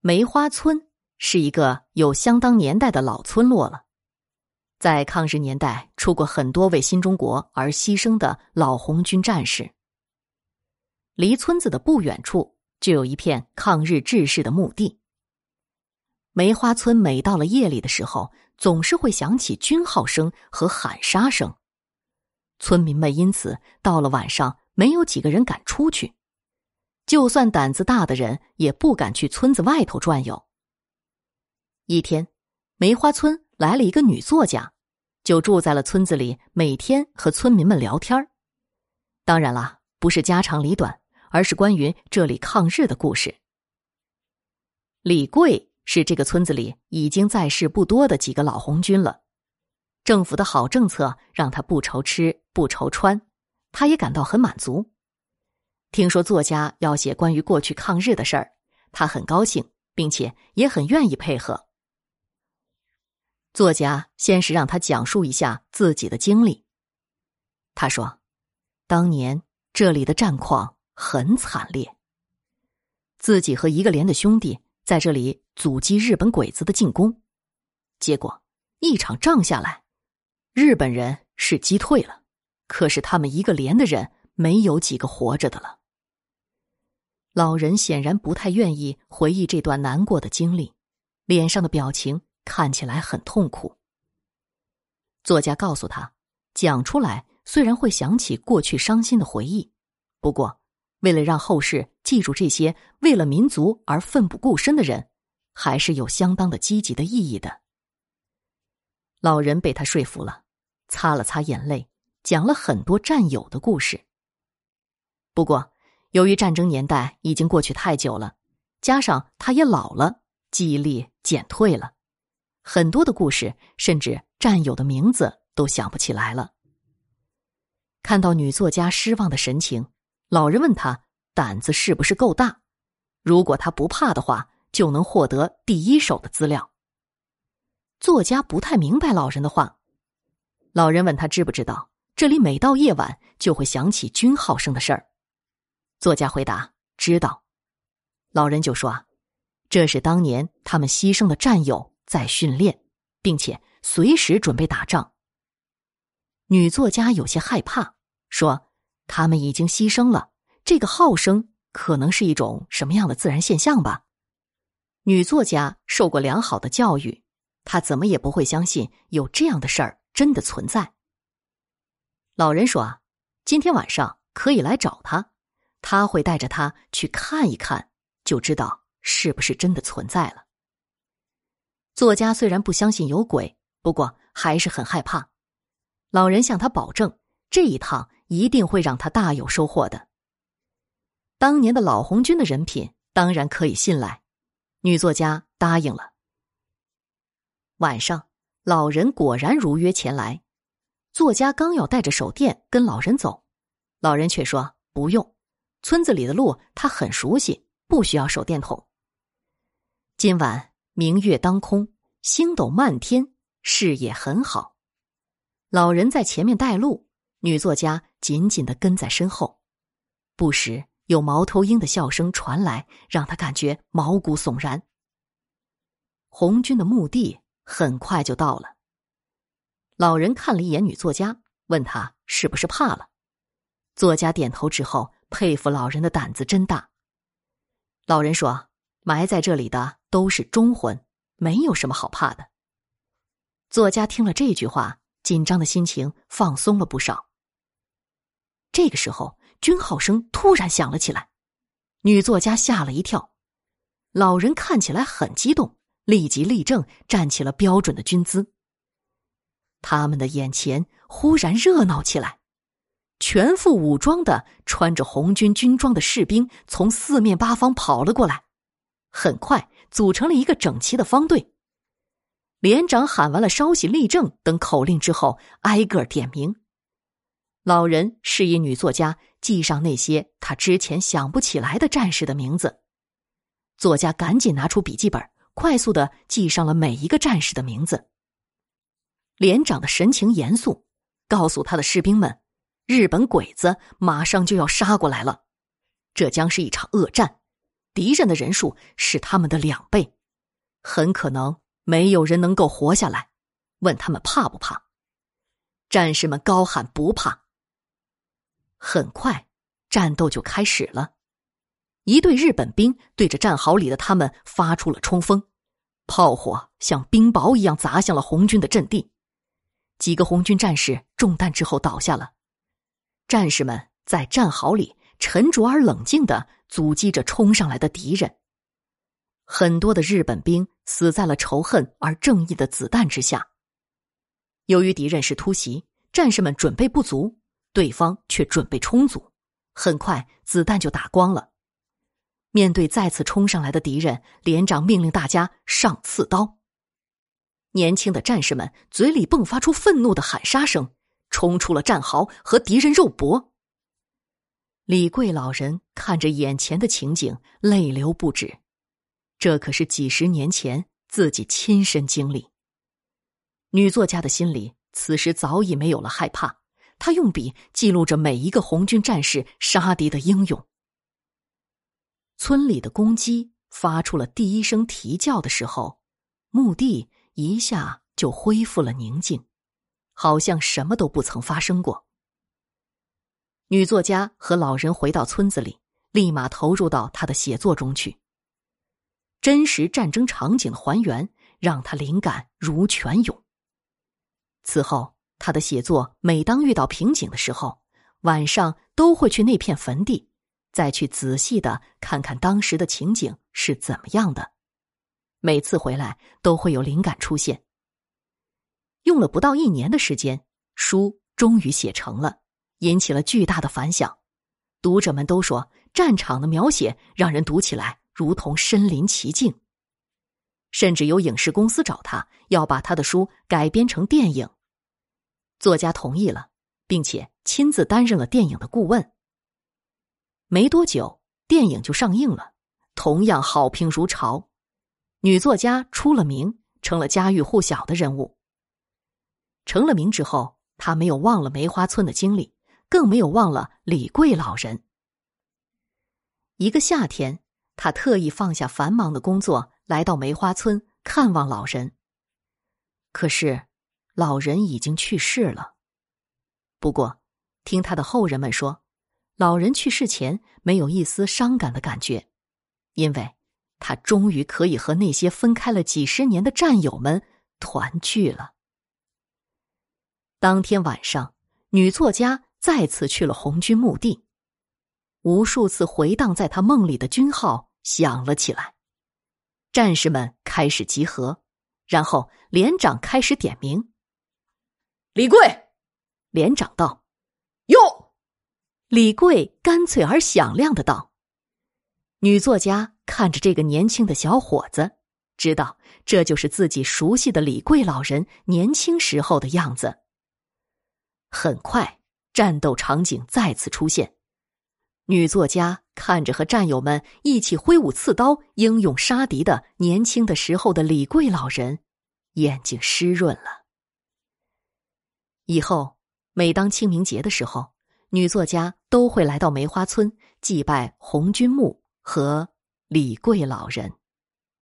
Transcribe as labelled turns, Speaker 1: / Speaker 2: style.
Speaker 1: 梅花村是一个有相当年代的老村落了，在抗日年代出过很多为新中国而牺牲的老红军战士。离村子的不远处就有一片抗日志士的墓地。梅花村每到了夜里的时候，总是会响起军号声和喊杀声，村民们因此到了晚上没有几个人敢出去。就算胆子大的人也不敢去村子外头转悠。一天，梅花村来了一个女作家，就住在了村子里，每天和村民们聊天当然啦，不是家长里短，而是关于这里抗日的故事。李贵是这个村子里已经在世不多的几个老红军了，政府的好政策让他不愁吃不愁穿，他也感到很满足。听说作家要写关于过去抗日的事儿，他很高兴，并且也很愿意配合。作家先是让他讲述一下自己的经历。他说：“当年这里的战况很惨烈，自己和一个连的兄弟在这里阻击日本鬼子的进攻，结果一场仗下来，日本人是击退了，可是他们一个连的人没有几个活着的了。”老人显然不太愿意回忆这段难过的经历，脸上的表情看起来很痛苦。作家告诉他，讲出来虽然会想起过去伤心的回忆，不过为了让后世记住这些为了民族而奋不顾身的人，还是有相当的积极的意义的。老人被他说服了，擦了擦眼泪，讲了很多战友的故事。不过。由于战争年代已经过去太久了，加上他也老了，记忆力减退了，很多的故事甚至战友的名字都想不起来了。看到女作家失望的神情，老人问他胆子是不是够大？如果他不怕的话，就能获得第一手的资料。作家不太明白老人的话，老人问他知不知道这里每到夜晚就会响起军号声的事儿。作家回答：“知道。”老人就说：“啊，这是当年他们牺牲的战友在训练，并且随时准备打仗。”女作家有些害怕，说：“他们已经牺牲了，这个号声可能是一种什么样的自然现象吧？”女作家受过良好的教育，她怎么也不会相信有这样的事儿真的存在。老人说：“啊，今天晚上可以来找他。”他会带着他去看一看，就知道是不是真的存在了。作家虽然不相信有鬼，不过还是很害怕。老人向他保证，这一趟一定会让他大有收获的。当年的老红军的人品当然可以信赖，女作家答应了。晚上，老人果然如约前来。作家刚要带着手电跟老人走，老人却说不用。村子里的路他很熟悉，不需要手电筒。今晚明月当空，星斗漫天，视野很好。老人在前面带路，女作家紧紧的跟在身后。不时有猫头鹰的笑声传来，让他感觉毛骨悚然。红军的墓地很快就到了。老人看了一眼女作家，问她是不是怕了。作家点头之后。佩服老人的胆子真大。老人说：“埋在这里的都是忠魂，没有什么好怕的。”作家听了这句话，紧张的心情放松了不少。这个时候，军号声突然响了起来，女作家吓了一跳。老人看起来很激动，立即立正，站起了标准的军姿。他们的眼前忽然热闹起来。全副武装的穿着红军军装的士兵从四面八方跑了过来，很快组成了一个整齐的方队。连长喊完了“稍息立正”等口令之后，挨个点名。老人示意女作家记上那些他之前想不起来的战士的名字。作家赶紧拿出笔记本，快速的记上了每一个战士的名字。连长的神情严肃，告诉他的士兵们。日本鬼子马上就要杀过来了，这将是一场恶战，敌人的人数是他们的两倍，很可能没有人能够活下来。问他们怕不怕？战士们高喊不怕。很快，战斗就开始了。一队日本兵对着战壕里的他们发出了冲锋，炮火像冰雹一样砸向了红军的阵地。几个红军战士中弹之后倒下了。战士们在战壕里沉着而冷静的阻击着冲上来的敌人。很多的日本兵死在了仇恨而正义的子弹之下。由于敌人是突袭，战士们准备不足，对方却准备充足，很快子弹就打光了。面对再次冲上来的敌人，连长命令大家上刺刀。年轻的战士们嘴里迸发出愤怒的喊杀声。冲出了战壕，和敌人肉搏。李贵老人看着眼前的情景，泪流不止。这可是几十年前自己亲身经历。女作家的心里此时早已没有了害怕，她用笔记录着每一个红军战士杀敌的英勇。村里的公鸡发出了第一声啼叫的时候，墓地一下就恢复了宁静。好像什么都不曾发生过。女作家和老人回到村子里，立马投入到他的写作中去。真实战争场景的还原，让他灵感如泉涌。此后，他的写作每当遇到瓶颈的时候，晚上都会去那片坟地，再去仔细的看看当时的情景是怎么样的。每次回来，都会有灵感出现。用了不到一年的时间，书终于写成了，引起了巨大的反响。读者们都说，战场的描写让人读起来如同身临其境。甚至有影视公司找他，要把他的书改编成电影。作家同意了，并且亲自担任了电影的顾问。没多久，电影就上映了，同样好评如潮。女作家出了名，成了家喻户晓的人物。成了名之后，他没有忘了梅花村的经历，更没有忘了李贵老人。一个夏天，他特意放下繁忙的工作，来到梅花村看望老人。可是，老人已经去世了。不过，听他的后人们说，老人去世前没有一丝伤感的感觉，因为他终于可以和那些分开了几十年的战友们团聚了。当天晚上，女作家再次去了红军墓地，无数次回荡在她梦里的军号响了起来，战士们开始集合，然后连长开始点名。
Speaker 2: 李贵，
Speaker 1: 连长道：“
Speaker 2: 哟。”
Speaker 1: 李贵干脆而响亮的道：“女作家看着这个年轻的小伙子，知道这就是自己熟悉的李贵老人年轻时候的样子。”很快，战斗场景再次出现。女作家看着和战友们一起挥舞刺刀、英勇杀敌的年轻的时候的李贵老人，眼睛湿润了。以后，每当清明节的时候，女作家都会来到梅花村祭拜红军墓和李贵老人。